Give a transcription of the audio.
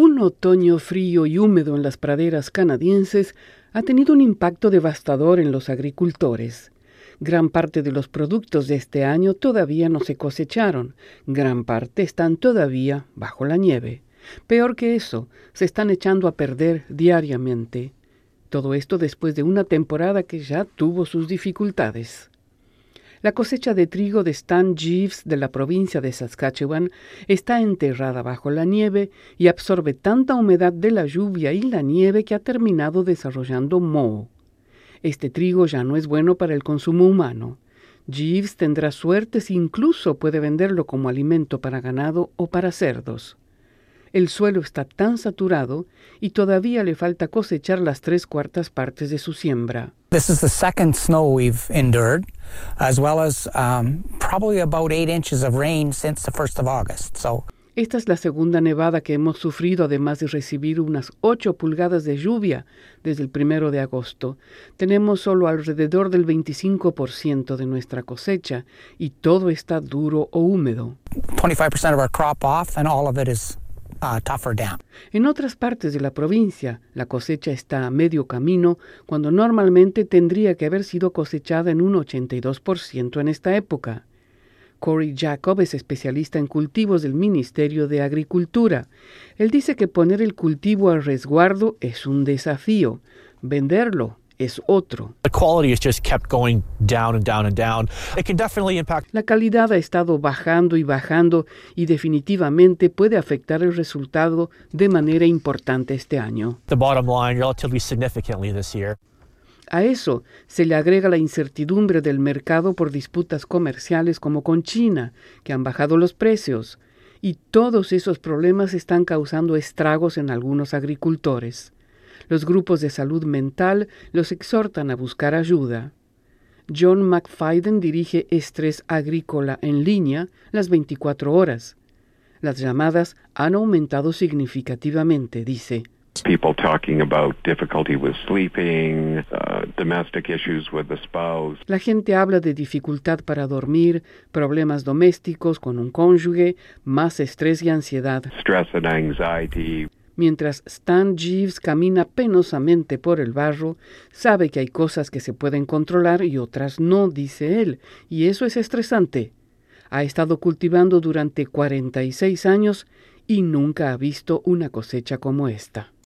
Un otoño frío y húmedo en las praderas canadienses ha tenido un impacto devastador en los agricultores. Gran parte de los productos de este año todavía no se cosecharon, gran parte están todavía bajo la nieve. Peor que eso, se están echando a perder diariamente. Todo esto después de una temporada que ya tuvo sus dificultades. La cosecha de trigo de Stan Jeeves de la provincia de Saskatchewan está enterrada bajo la nieve y absorbe tanta humedad de la lluvia y la nieve que ha terminado desarrollando moho. Este trigo ya no es bueno para el consumo humano. Jeeves tendrá suerte si incluso puede venderlo como alimento para ganado o para cerdos. El suelo está tan saturado y todavía le falta cosechar las tres cuartas partes de su siembra. This is the second snow we've endured, as well as um, probably about eight inches of rain since the 1st of August. So esta es la segunda nevada que hemos sufrido, además de recibir unas 8 pulgadas de lluvia desde el primero de agosto. Tenemos solo alrededor del 25% de nuestra cosecha y todo está duro o húmedo. 25% of our crop off and all of it is. En otras partes de la provincia, la cosecha está a medio camino cuando normalmente tendría que haber sido cosechada en un 82% en esta época. Corey Jacob es especialista en cultivos del Ministerio de Agricultura. Él dice que poner el cultivo al resguardo es un desafío, venderlo es otro. La calidad ha estado bajando y bajando y definitivamente puede afectar el resultado de manera importante este año. A eso se le agrega la incertidumbre del mercado por disputas comerciales como con China, que han bajado los precios, y todos esos problemas están causando estragos en algunos agricultores. Los grupos de salud mental los exhortan a buscar ayuda. John McFadden dirige Estrés Agrícola en línea las 24 horas. Las llamadas han aumentado significativamente, dice. People talking about difficulty with sleeping, uh, domestic issues with the spouse. La gente habla de dificultad para dormir, problemas domésticos con un cónyuge, más estrés y ansiedad. Stress and anxiety. Mientras Stan Jeeves camina penosamente por el barro, sabe que hay cosas que se pueden controlar y otras no, dice él, y eso es estresante. Ha estado cultivando durante 46 años y nunca ha visto una cosecha como esta.